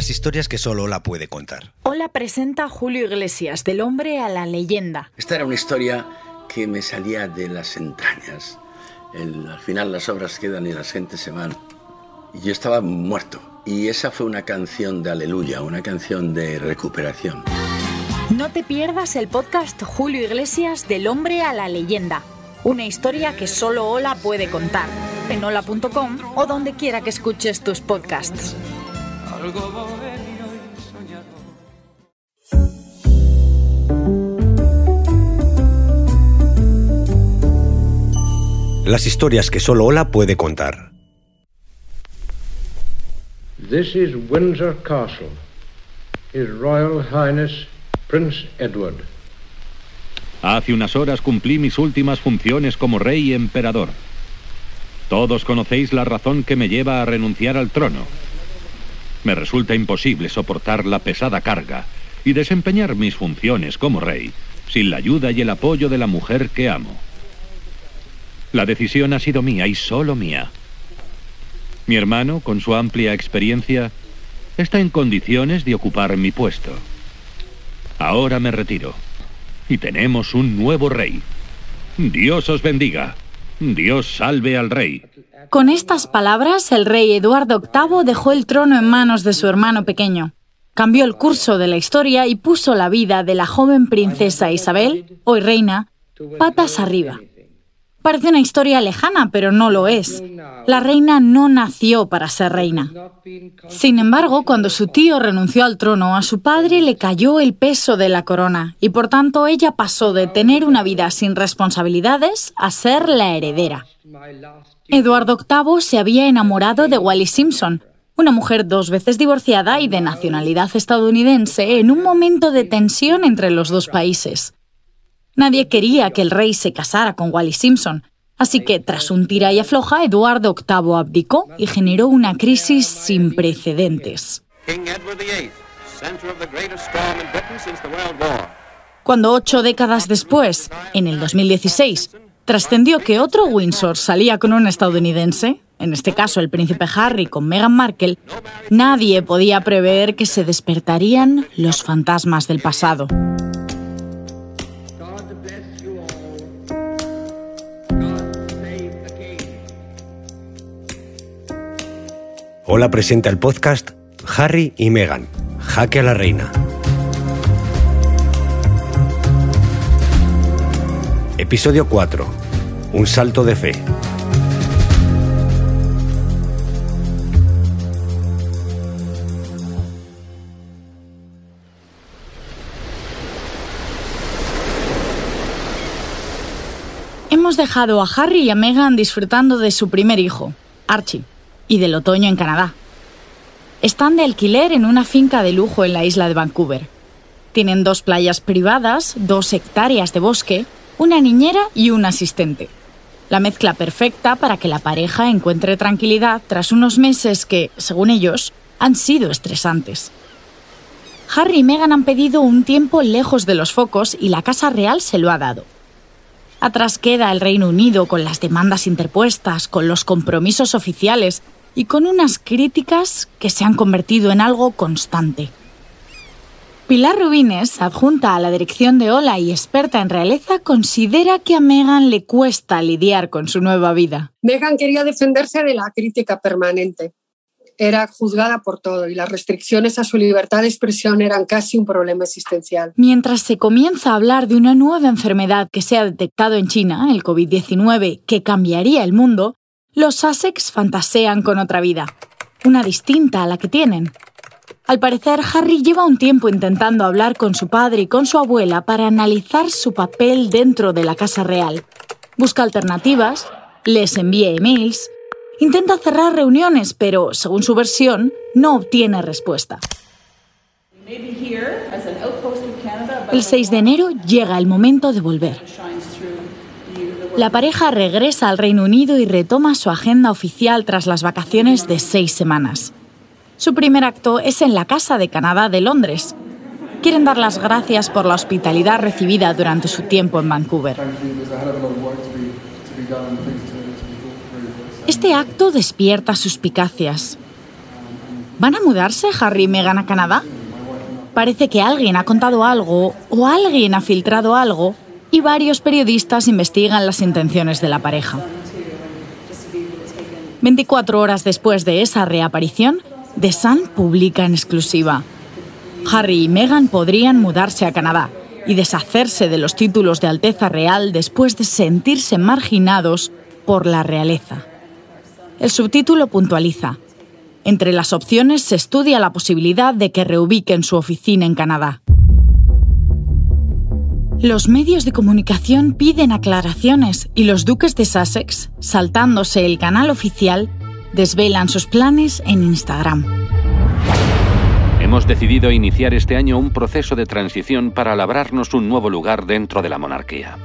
Las historias que solo Ola puede contar. Hola presenta Julio Iglesias, del hombre a la leyenda. Esta era una historia que me salía de las entrañas. El- al final las obras quedan y las gentes se van. Y yo estaba muerto. Y esa fue una canción de aleluya, una canción de recuperación. No te pierdas el podcast Julio Iglesias, del hombre a la leyenda. Una historia que solo Ola puede contar. En hola.com o donde quiera que escuches tus podcasts. Las historias que solo Ola puede contar. This is Windsor Castle. His Royal Highness Prince Edward. Hace unas horas cumplí mis últimas funciones como rey y emperador. Todos conocéis la razón que me lleva a renunciar al trono. Me resulta imposible soportar la pesada carga y desempeñar mis funciones como rey sin la ayuda y el apoyo de la mujer que amo. La decisión ha sido mía y solo mía. Mi hermano, con su amplia experiencia, está en condiciones de ocupar mi puesto. Ahora me retiro y tenemos un nuevo rey. Dios os bendiga. Dios salve al rey. Con estas palabras, el rey Eduardo VIII dejó el trono en manos de su hermano pequeño. Cambió el curso de la historia y puso la vida de la joven princesa Isabel, hoy reina, patas arriba. Parece una historia lejana, pero no lo es. La reina no nació para ser reina. Sin embargo, cuando su tío renunció al trono, a su padre le cayó el peso de la corona y por tanto ella pasó de tener una vida sin responsabilidades a ser la heredera. Eduardo VIII se había enamorado de Wallis Simpson, una mujer dos veces divorciada y de nacionalidad estadounidense, en un momento de tensión entre los dos países. Nadie quería que el rey se casara con Wallis Simpson, así que tras un tira y afloja, Eduardo VIII abdicó y generó una crisis sin precedentes. Cuando ocho décadas después, en el 2016, trascendió que otro Windsor salía con un estadounidense, en este caso el príncipe Harry con Meghan Markle, nadie podía prever que se despertarían los fantasmas del pasado. Ola presenta el podcast Harry y Meghan, Jaque a la Reina. Episodio 4. Un salto de fe. Hemos dejado a Harry y a Meghan disfrutando de su primer hijo, Archie, y del otoño en Canadá. Están de alquiler en una finca de lujo en la isla de Vancouver. Tienen dos playas privadas, dos hectáreas de bosque, una niñera y un asistente. La mezcla perfecta para que la pareja encuentre tranquilidad tras unos meses que, según ellos, han sido estresantes. Harry y Meghan han pedido un tiempo lejos de los focos y la Casa Real se lo ha dado. Atrás queda el Reino Unido con las demandas interpuestas, con los compromisos oficiales y con unas críticas que se han convertido en algo constante. Pilar Rubines, adjunta a la dirección de Ola y experta en realeza, considera que a Meghan le cuesta lidiar con su nueva vida. Meghan quería defenderse de la crítica permanente. Era juzgada por todo y las restricciones a su libertad de expresión eran casi un problema existencial. Mientras se comienza a hablar de una nueva enfermedad que se ha detectado en China, el COVID-19, que cambiaría el mundo, los Sussex fantasean con otra vida, una distinta a la que tienen. Al parecer, Harry lleva un tiempo intentando hablar con su padre y con su abuela para analizar su papel dentro de la Casa Real. Busca alternativas, les envía emails, intenta cerrar reuniones, pero, según su versión, no obtiene respuesta. El 6 de enero llega el momento de volver. La pareja regresa al Reino Unido y retoma su agenda oficial tras las vacaciones de seis semanas. Su primer acto es en la Casa de Canadá de Londres. Quieren dar las gracias por la hospitalidad recibida durante su tiempo en Vancouver. Este acto despierta suspicacias. ¿Van a mudarse Harry y Meghan a Canadá? Parece que alguien ha contado algo o alguien ha filtrado algo y varios periodistas investigan las intenciones de la pareja. 24 horas después de esa reaparición, The Sun publica en exclusiva. Harry y Meghan podrían mudarse a Canadá y deshacerse de los títulos de Alteza Real después de sentirse marginados por la realeza. El subtítulo puntualiza. Entre las opciones se estudia la posibilidad de que reubiquen su oficina en Canadá. Los medios de comunicación piden aclaraciones y los duques de Sussex, saltándose el canal oficial, desvelan sus planes en Instagram. Hemos decidido iniciar este año un proceso de transición para labrarnos un nuevo lugar dentro de la monarquía.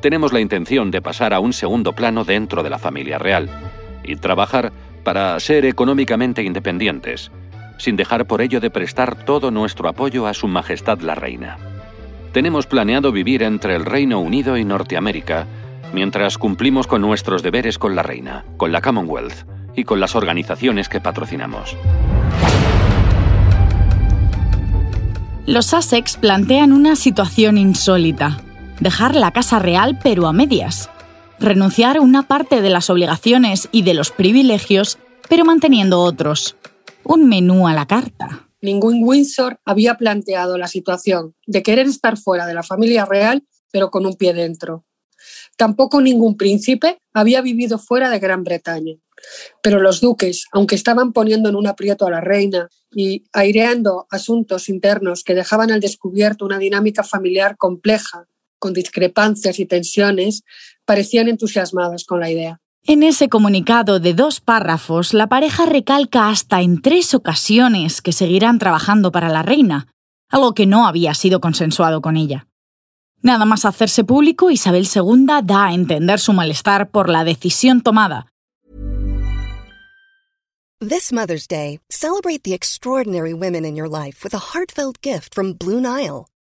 Tenemos la intención de pasar a un segundo plano dentro de la familia real y trabajar para ser económicamente independientes, sin dejar por ello de prestar todo nuestro apoyo a Su Majestad la Reina. Tenemos planeado vivir entre el Reino Unido y Norteamérica mientras cumplimos con nuestros deberes con la Reina, con la Commonwealth y con las organizaciones que patrocinamos. Los Sussex plantean una situación insólita. Dejar la Casa Real pero a medias. Renunciar a una parte de las obligaciones y de los privilegios, pero manteniendo otros. Un menú a la carta. Ningún Windsor había planteado la situación de querer estar fuera de la familia real, pero con un pie dentro. Tampoco ningún príncipe había vivido fuera de Gran Bretaña. Pero los duques, aunque estaban poniendo en un aprieto a la reina y aireando asuntos internos que dejaban al descubierto una dinámica familiar compleja, con discrepancias y tensiones, parecían entusiasmados con la idea. En ese comunicado de dos párrafos, la pareja recalca hasta en tres ocasiones que seguirán trabajando para la reina, algo que no había sido consensuado con ella. Nada más hacerse público, Isabel II da a entender su malestar por la decisión tomada, This Mother's Day, celebrate the extraordinary women in your life with a heartfelt gift from Blue Nile.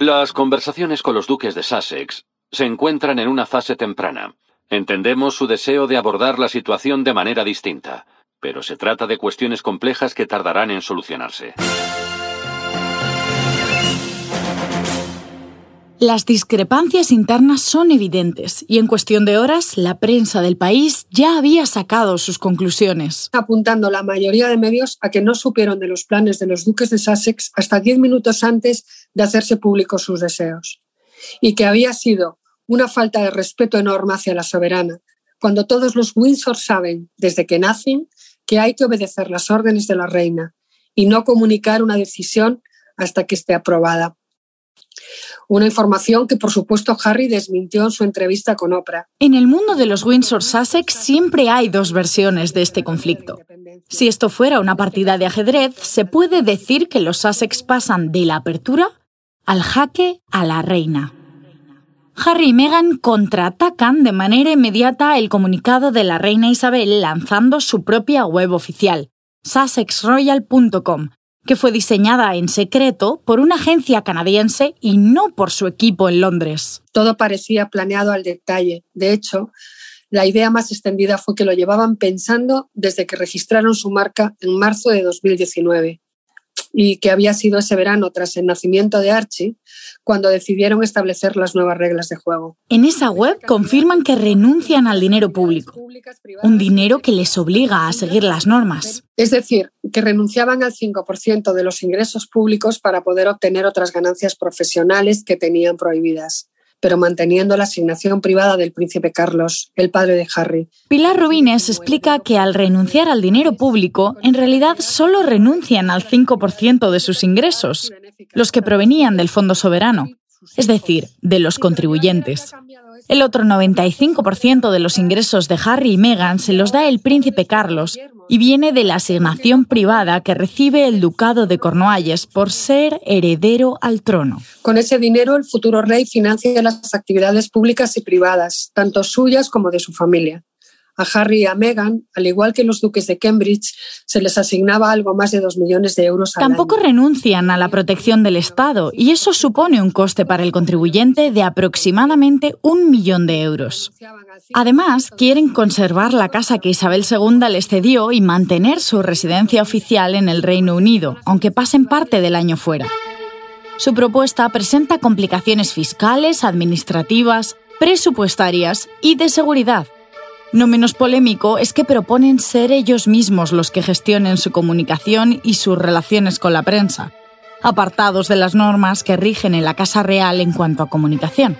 Las conversaciones con los duques de Sussex se encuentran en una fase temprana. Entendemos su deseo de abordar la situación de manera distinta, pero se trata de cuestiones complejas que tardarán en solucionarse. Las discrepancias internas son evidentes y en cuestión de horas la prensa del país ya había sacado sus conclusiones. Apuntando la mayoría de medios a que no supieron de los planes de los duques de Sussex hasta diez minutos antes de hacerse públicos sus deseos y que había sido una falta de respeto enorme hacia la soberana, cuando todos los Windsor saben, desde que nacen, que hay que obedecer las órdenes de la reina y no comunicar una decisión hasta que esté aprobada. Una información que, por supuesto, Harry desmintió en su entrevista con Oprah. En el mundo de los Windsor Sussex siempre hay dos versiones de este conflicto. Si esto fuera una partida de ajedrez, se puede decir que los Sussex pasan de la apertura al jaque a la reina. Harry y Meghan contraatacan de manera inmediata el comunicado de la reina Isabel lanzando su propia web oficial, sussexroyal.com, que fue diseñada en secreto por una agencia canadiense y no por su equipo en Londres. Todo parecía planeado al detalle. De hecho, la idea más extendida fue que lo llevaban pensando desde que registraron su marca en marzo de 2019 y que había sido ese verano tras el nacimiento de Archie cuando decidieron establecer las nuevas reglas de juego. En esa web confirman que renuncian al dinero público, un dinero que les obliga a seguir las normas. Es decir, que renunciaban al 5% de los ingresos públicos para poder obtener otras ganancias profesionales que tenían prohibidas pero manteniendo la asignación privada del príncipe Carlos, el padre de Harry. Pilar Rubines explica que al renunciar al dinero público, en realidad solo renuncian al 5% de sus ingresos, los que provenían del Fondo Soberano, es decir, de los contribuyentes. El otro 95% de los ingresos de Harry y Meghan se los da el príncipe Carlos y viene de la asignación privada que recibe el ducado de Cornualles por ser heredero al trono. Con ese dinero, el futuro rey financia las actividades públicas y privadas, tanto suyas como de su familia. A Harry y a Meghan, al igual que los duques de Cambridge, se les asignaba algo más de dos millones de euros al Tampoco año. renuncian a la protección del Estado y eso supone un coste para el contribuyente de aproximadamente un millón de euros. Además, quieren conservar la casa que Isabel II les cedió y mantener su residencia oficial en el Reino Unido, aunque pasen parte del año fuera. Su propuesta presenta complicaciones fiscales, administrativas, presupuestarias y de seguridad. No menos polémico es que proponen ser ellos mismos los que gestionen su comunicación y sus relaciones con la prensa, apartados de las normas que rigen en la Casa Real en cuanto a comunicación.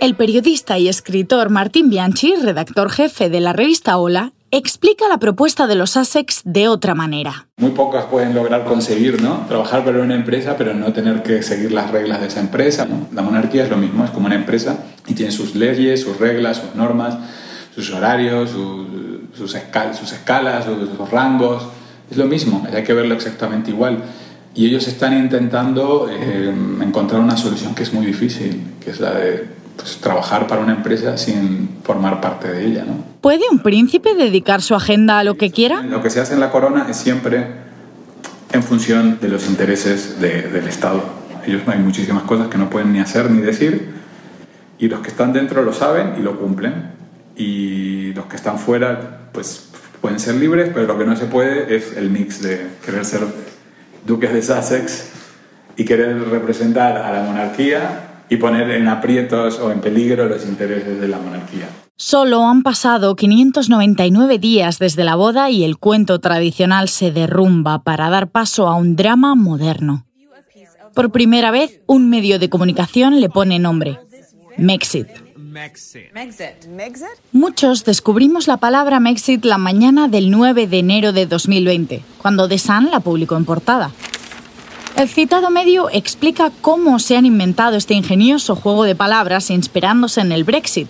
El periodista y escritor Martín Bianchi, redactor jefe de la revista Hola, explica la propuesta de los Sussex de otra manera. Muy pocas pueden lograr conseguir ¿no? trabajar para una empresa, pero no tener que seguir las reglas de esa empresa. La monarquía es lo mismo, es como una empresa y tiene sus leyes, sus reglas, sus normas, sus horarios, sus escalas, sus, sus, rangos. Es lo mismo, hay que verlo exactamente igual. Y ellos están intentando eh, encontrar una solución que es muy difícil, que es la de pues, trabajar para una empresa sin formar parte de ella. ¿no? ¿Puede un príncipe dedicar su agenda a lo que quiera? Lo que se hace en la corona es siempre en función de los intereses de, del Estado. Ellos hay muchísimas cosas que no pueden ni hacer ni decir y los que están dentro lo saben y lo cumplen y los que están fuera pues pueden ser libres pero lo que no se puede es el mix de querer ser duques de Sussex y querer representar a la monarquía y poner en aprietos o en peligro los intereses de la monarquía. Solo han pasado 599 días desde la boda y el cuento tradicional se derrumba para dar paso a un drama moderno. Por primera vez, un medio de comunicación le pone nombre. Mexit. Muchos descubrimos la palabra Mexit la mañana del 9 de enero de 2020, cuando The Sun la publicó en portada. El citado medio explica cómo se han inventado este ingenioso juego de palabras inspirándose en el Brexit,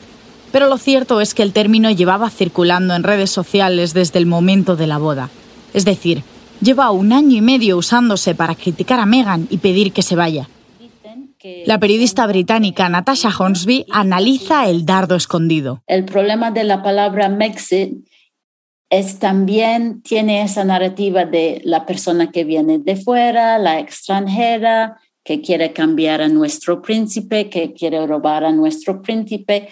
pero lo cierto es que el término llevaba circulando en redes sociales desde el momento de la boda. Es decir, lleva un año y medio usándose para criticar a Meghan y pedir que se vaya. La periodista británica Natasha Hornsby analiza el dardo escondido. El problema de la palabra Mexit es también tiene esa narrativa de la persona que viene de fuera, la extranjera, que quiere cambiar a nuestro príncipe, que quiere robar a nuestro príncipe.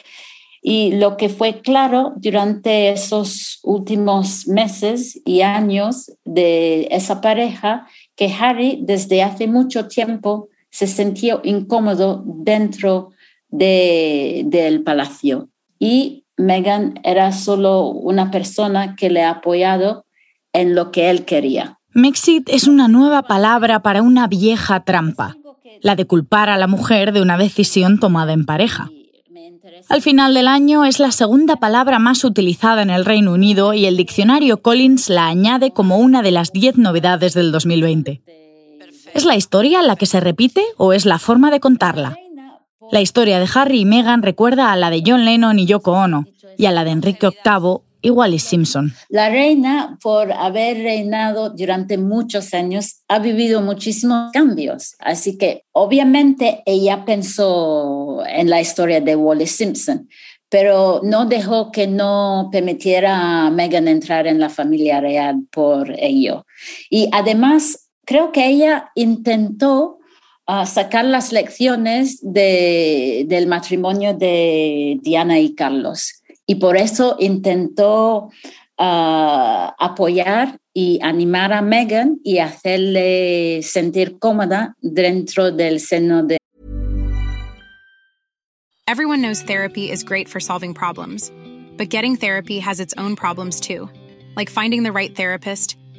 Y lo que fue claro durante esos últimos meses y años de esa pareja, que Harry desde hace mucho tiempo se sentía incómodo dentro de, del palacio. Y Meghan era solo una persona que le ha apoyado en lo que él quería. Mexit es una nueva palabra para una vieja trampa, la de culpar a la mujer de una decisión tomada en pareja. Al final del año es la segunda palabra más utilizada en el Reino Unido y el diccionario Collins la añade como una de las 10 novedades del 2020. ¿Es la historia la que se repite o es la forma de contarla? La historia de Harry y Meghan recuerda a la de John Lennon y Yoko Ono, y a la de Enrique VIII y Wallis Simpson. La reina, por haber reinado durante muchos años, ha vivido muchísimos cambios. Así que obviamente ella pensó en la historia de Wallis Simpson, pero no dejó que no permitiera a Meghan entrar en la familia real por ello. Y además, creo que ella intentó uh, sacar las lecciones de, del matrimonio de Diana y Carlos. Y por eso intentó uh, apoyar y animar a Meghan y hacerle sentir cómoda dentro del seno de. Everyone knows therapy is great for solving problems, but getting therapy has its own problems too, like finding the right therapist,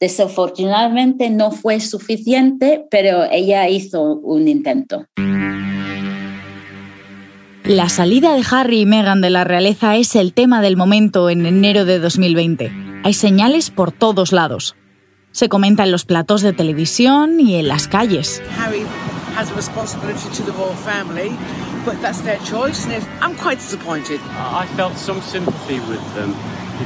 Desafortunadamente no fue suficiente, pero ella hizo un intento. La salida de Harry y Meghan de la realeza es el tema del momento en enero de 2020. Hay señales por todos lados. Se comenta en los platos de televisión y en las calles. Harry has a responsibility to the royal family, but that's their choice, and I'm quite disappointed. I felt some sympathy with them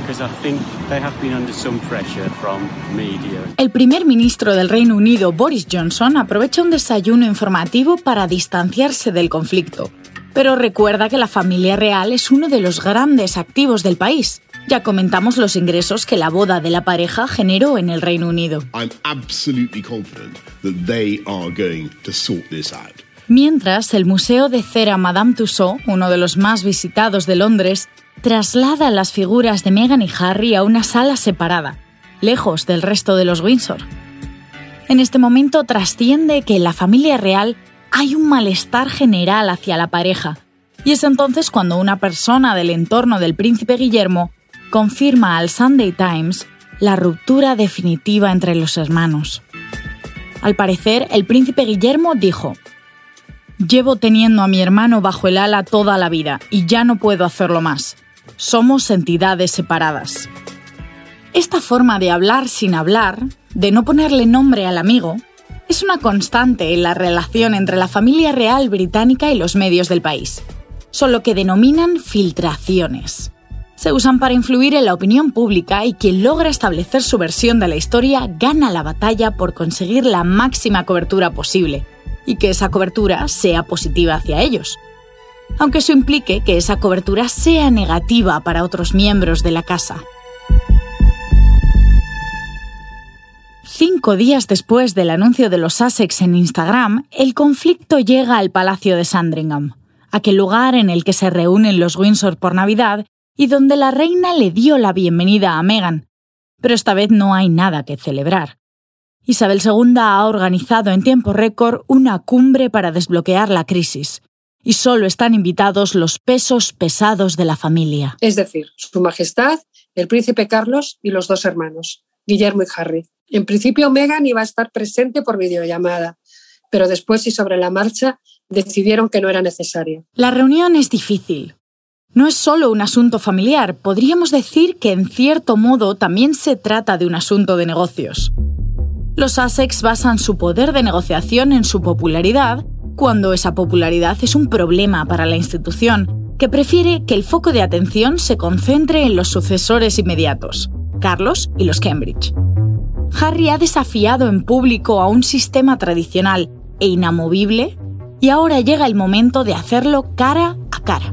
because I think they have been under some pressure from media. El primer ministro del Reino Unido, Boris Johnson, aprovecha un desayuno informativo para distanciarse del conflicto. Pero recuerda que la familia real es uno de los grandes activos del país. Ya comentamos los ingresos que la boda de la pareja generó en el Reino Unido. I'm absolutely confident that they are going to sort this out. Mientras, el Museo de Cera Madame Tussauds, uno de los más visitados de Londres, traslada las figuras de Meghan y Harry a una sala separada, lejos del resto de los Windsor. En este momento trasciende que en la familia real hay un malestar general hacia la pareja, y es entonces cuando una persona del entorno del príncipe Guillermo confirma al Sunday Times la ruptura definitiva entre los hermanos. Al parecer, el príncipe Guillermo dijo, Llevo teniendo a mi hermano bajo el ala toda la vida y ya no puedo hacerlo más. Somos entidades separadas. Esta forma de hablar sin hablar, de no ponerle nombre al amigo, es una constante en la relación entre la familia real británica y los medios del país. Son lo que denominan filtraciones. Se usan para influir en la opinión pública y quien logra establecer su versión de la historia gana la batalla por conseguir la máxima cobertura posible y que esa cobertura sea positiva hacia ellos. Aunque eso implique que esa cobertura sea negativa para otros miembros de la casa. Cinco días después del anuncio de los Sussex en Instagram, el conflicto llega al Palacio de Sandringham, aquel lugar en el que se reúnen los Windsor por Navidad y donde la reina le dio la bienvenida a Meghan. Pero esta vez no hay nada que celebrar. Isabel II ha organizado en tiempo récord una cumbre para desbloquear la crisis, y solo están invitados los pesos pesados de la familia. Es decir, Su Majestad, el príncipe Carlos y los dos hermanos, Guillermo y Harry. En principio, Meghan iba a estar presente por videollamada, pero después y sobre la marcha decidieron que no era necesario. La reunión es difícil. No es solo un asunto familiar, podríamos decir que en cierto modo también se trata de un asunto de negocios. Los Sussex basan su poder de negociación en su popularidad, cuando esa popularidad es un problema para la institución, que prefiere que el foco de atención se concentre en los sucesores inmediatos, Carlos y los Cambridge. Harry ha desafiado en público a un sistema tradicional e inamovible y ahora llega el momento de hacerlo cara a cara.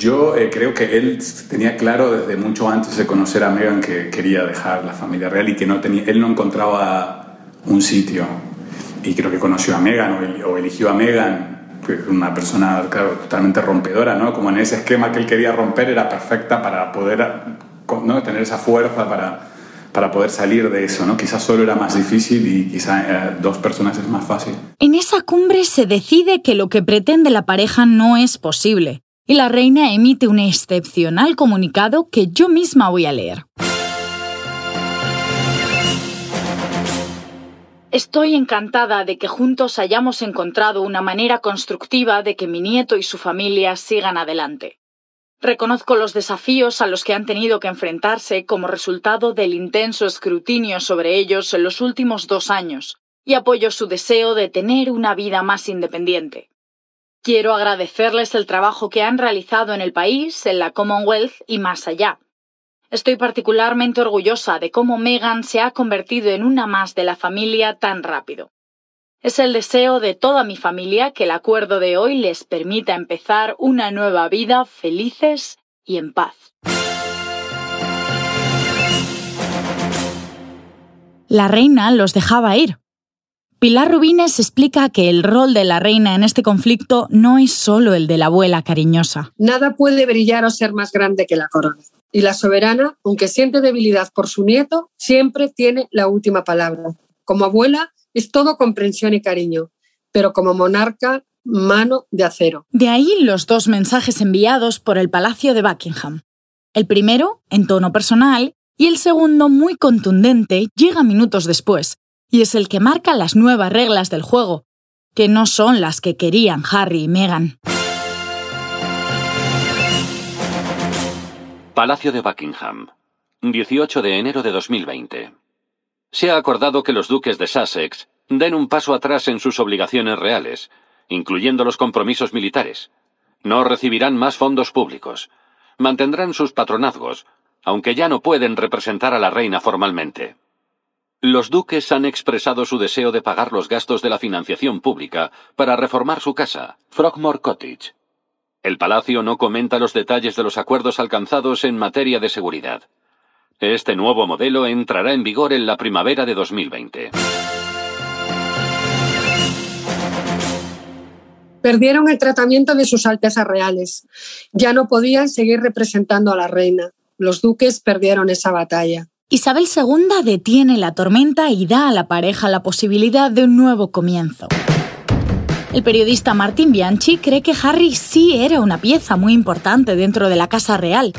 Yo eh, creo que él tenía claro desde mucho antes de conocer a Meghan que quería dejar la familia real y que no tenía, él no encontraba un sitio. Y creo que conoció a Meghan o, el- o eligió a es una persona claro, totalmente rompedora, ¿no? Como en ese esquema que él quería romper era perfecta para poder ¿no? tener esa fuerza para, para poder salir de eso, ¿no? Quizás solo era más difícil y quizás eh, dos personas es más fácil. En esa cumbre se decide que lo que pretende la pareja no es posible, y la reina emite un excepcional comunicado que yo misma voy a leer. Estoy encantada de que juntos hayamos encontrado una manera constructiva de que mi nieto y su familia sigan adelante. Reconozco los desafíos a los que han tenido que enfrentarse como resultado del intenso escrutinio sobre ellos en los últimos dos años, y apoyo su deseo de tener una vida más independiente. Quiero agradecerles el trabajo que han realizado en el país, en la Commonwealth y más allá. Estoy particularmente orgullosa de cómo Meghan se ha convertido en una más de la familia tan rápido. Es el deseo de toda mi familia que el acuerdo de hoy les permita empezar una nueva vida felices y en paz. La reina los dejaba ir. Pilar Rubines explica que el rol de la reina en este conflicto no es solo el de la abuela cariñosa. Nada puede brillar o ser más grande que la corona. Y la soberana, aunque siente debilidad por su nieto, siempre tiene la última palabra. Como abuela, es todo comprensión y cariño, pero como monarca, mano de acero. De ahí los dos mensajes enviados por el Palacio de Buckingham. El primero, en tono personal, Y el segundo, muy contundente, llega minutos después, y es el que marca las nuevas reglas del juego, que no son las que querían Harry y Meghan. Palacio de Buckingham, 18 de enero de 2020. Se ha acordado que los duques de Sussex den un paso atrás en sus obligaciones reales, incluyendo los compromisos militares. No recibirán más fondos públicos. Mantendrán sus patronazgos, aunque ya no pueden representar a la reina formalmente. Los duques han expresado su deseo de pagar los gastos de la financiación pública para reformar su casa, Frogmore Cottage. El palacio no comenta los detalles de los acuerdos alcanzados en materia de seguridad. Este nuevo modelo entrará en vigor en la primavera de 2020. Perdieron el tratamiento de sus altezas reales. Ya no podían seguir representando a la reina. Los duques perdieron esa batalla. Isabel II detiene la tormenta y da a la pareja la posibilidad de un nuevo comienzo. El periodista Martin Bianchi cree que Harry sí era una pieza muy importante dentro de la Casa Real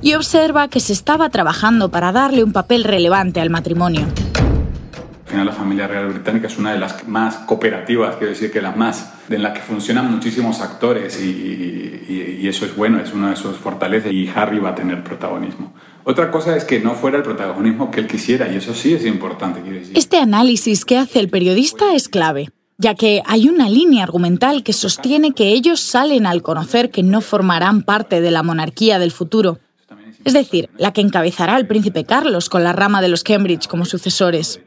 y observa que se estaba trabajando para darle un papel relevante al matrimonio. Al final la familia real británica es una de las más cooperativas, quiero decir que las más, en la que funcionan muchísimos actores y, y eso es bueno, es una de sus fortalezas y Harry va a tener protagonismo. Otra cosa es que no fuera el protagonismo que él quisiera, y eso sí es importante. Decir. Este análisis que hace el periodista es clave, ya que hay una línea argumental que sostiene que ellos salen al conocer que no formarán parte de la monarquía del futuro. Es decir, la que encabezará al príncipe Carlos con la rama de los Cambridge como sucesores.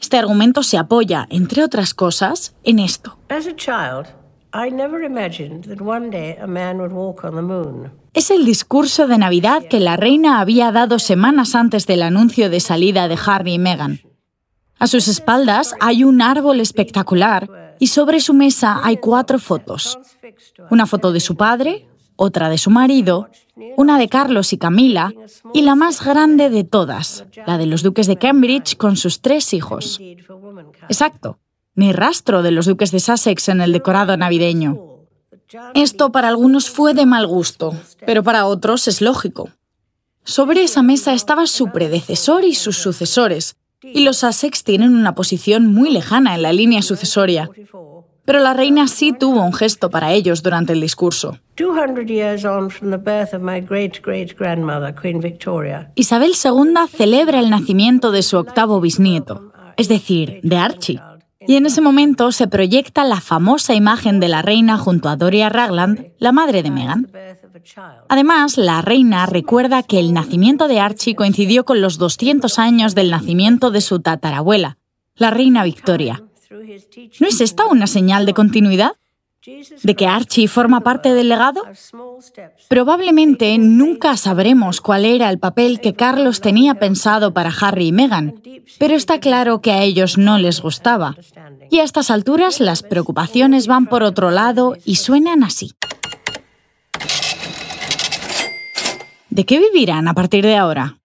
Este argumento se apoya, entre otras cosas, en esto. Es el discurso de Navidad que la reina había dado semanas antes del anuncio de salida de Harry y Meghan. A sus espaldas hay un árbol espectacular y sobre su mesa hay cuatro fotos. Una foto de su padre, otra de su marido, una de Carlos y Camila y la más grande de todas, la de los duques de Cambridge con sus tres hijos. Exacto, ni rastro de los duques de Sussex en el decorado navideño. Esto para algunos fue de mal gusto, pero para otros es lógico. Sobre esa mesa estaba su predecesor y sus sucesores, y los Sussex tienen una posición muy lejana en la línea sucesoria. Pero la reina sí tuvo un gesto para ellos durante el discurso. Isabel II celebra el nacimiento de su octavo bisnieto, es decir, de Archie y en ese momento se proyecta la famosa imagen de la reina junto a Doria Ragland, la madre de Meghan. Además, la reina recuerda que el nacimiento de Archie coincidió con los 200 años del nacimiento de su tatarabuela, la reina Victoria. ¿No es esta una señal de continuidad? ¿De que Archie forma parte del legado? Probablemente nunca sabremos cuál era el papel que Carlos tenía pensado para Harry y Meghan, pero está claro que a ellos no les gustaba. Y a estas alturas las preocupaciones van por otro lado y suenan así. ¿De qué vivirán a partir de ahora?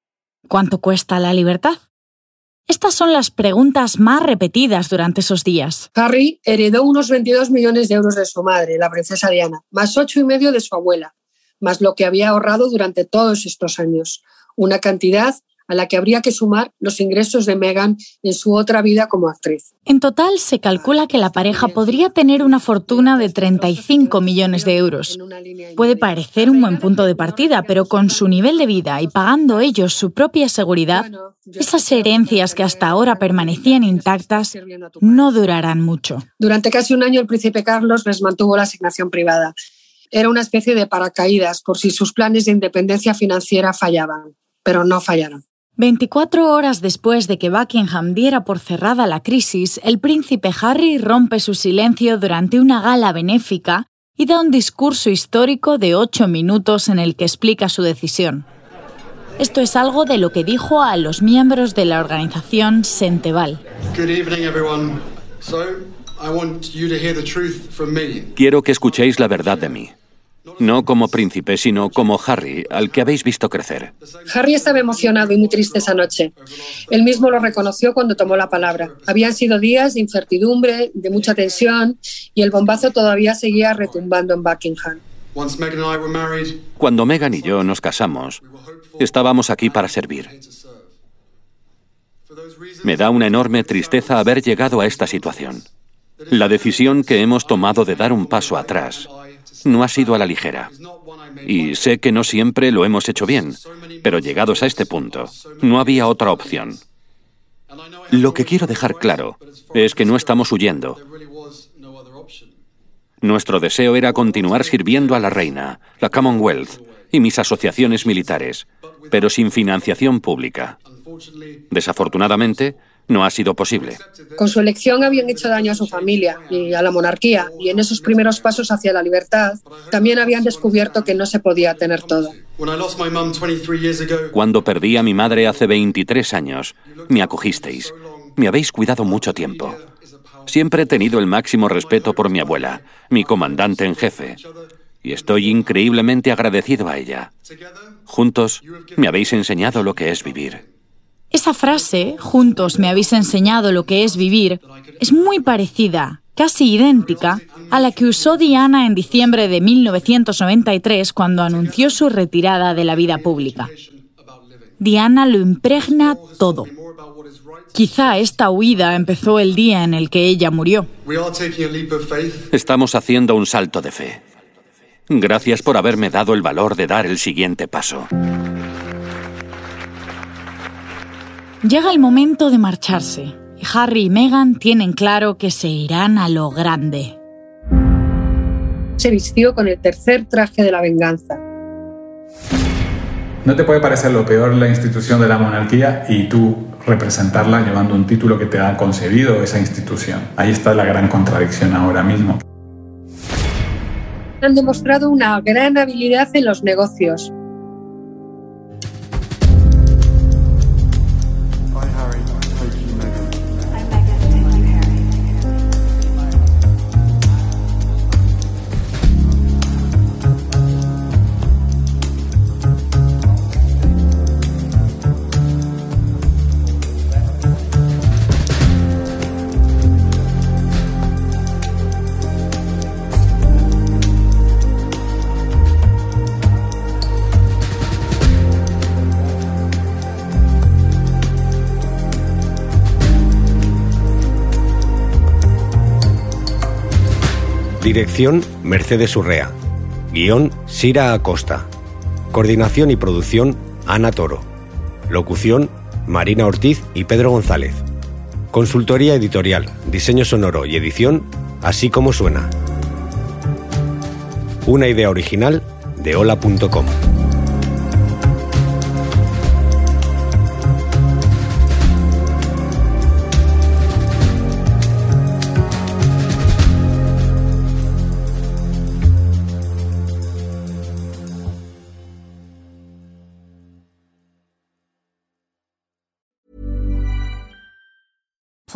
¿Cuánto cuesta la libertad? Estas son las preguntas más repetidas durante esos días. Harry heredó unos 22 millones de euros de su madre, la princesa Diana, más ocho y medio de su abuela, más lo que había ahorrado durante todos estos años. Una cantidad a la que habría que sumar los ingresos de Meghan en su otra vida como actriz. En total, se calcula que la pareja podría tener una fortuna de 35 millones de euros. Puede parecer un buen punto de partida, pero con su nivel de vida y pagando ellos su propia seguridad, esas herencias que hasta ahora permanecían intactas no durarán mucho. Durante casi un año el príncipe Carlos les mantuvo la asignación privada. Era una especie de paracaídas por si sus planes de independencia financiera fallaban, pero no fallaron. 24 horas después de que Buckingham diera por cerrada la crisis, el príncipe Harry rompe su silencio durante una gala benéfica y da un discurso histórico de ocho minutos en el que explica su decisión. Esto es algo de lo que dijo a los miembros de la organización Senteval. Quiero que escuchéis la verdad de mí. No como príncipe, sino como Harry, al que habéis visto crecer. Harry estaba emocionado y muy triste esa noche. Él mismo lo reconoció cuando tomó la palabra. Habían sido días de incertidumbre, de mucha tensión, y el bombazo todavía seguía retumbando en Buckingham. Cuando Megan y yo nos casamos, estábamos aquí para servir. Me da una enorme tristeza haber llegado a esta situación. La decisión que hemos tomado de dar un paso atrás no ha sido a la ligera. Y sé que no siempre lo hemos hecho bien, pero llegados a este punto, no había otra opción. Lo que quiero dejar claro es que no estamos huyendo. Nuestro deseo era continuar sirviendo a la reina, la Commonwealth y mis asociaciones militares, pero sin financiación pública. Desafortunadamente, no ha sido posible. Con su elección habían hecho daño a su familia y a la monarquía, y en esos primeros pasos hacia la libertad también habían descubierto que no se podía tener todo. Cuando perdí a mi madre hace 23 años, me acogisteis. Me habéis cuidado mucho tiempo. Siempre he tenido el máximo respeto por mi abuela, mi comandante en jefe, y estoy increíblemente agradecido a ella. Juntos me habéis enseñado lo que es vivir. Esa frase, juntos me habéis enseñado lo que es vivir, es muy parecida, casi idéntica, a la que usó Diana en diciembre de 1993 cuando anunció su retirada de la vida pública. Diana lo impregna todo. Quizá esta huida empezó el día en el que ella murió. Estamos haciendo un salto de fe. Gracias por haberme dado el valor de dar el siguiente paso. Llega el momento de marcharse y Harry y Meghan tienen claro que se irán a lo grande. Se vistió con el tercer traje de la venganza. No te puede parecer lo peor la institución de la monarquía y tú representarla llevando un título que te ha concebido esa institución. Ahí está la gran contradicción ahora mismo. Han demostrado una gran habilidad en los negocios, Dirección Mercedes Urrea. Guión Sira Acosta. Coordinación y producción Ana Toro. Locución Marina Ortiz y Pedro González. Consultoría editorial, diseño sonoro y edición, así como suena. Una idea original de hola.com.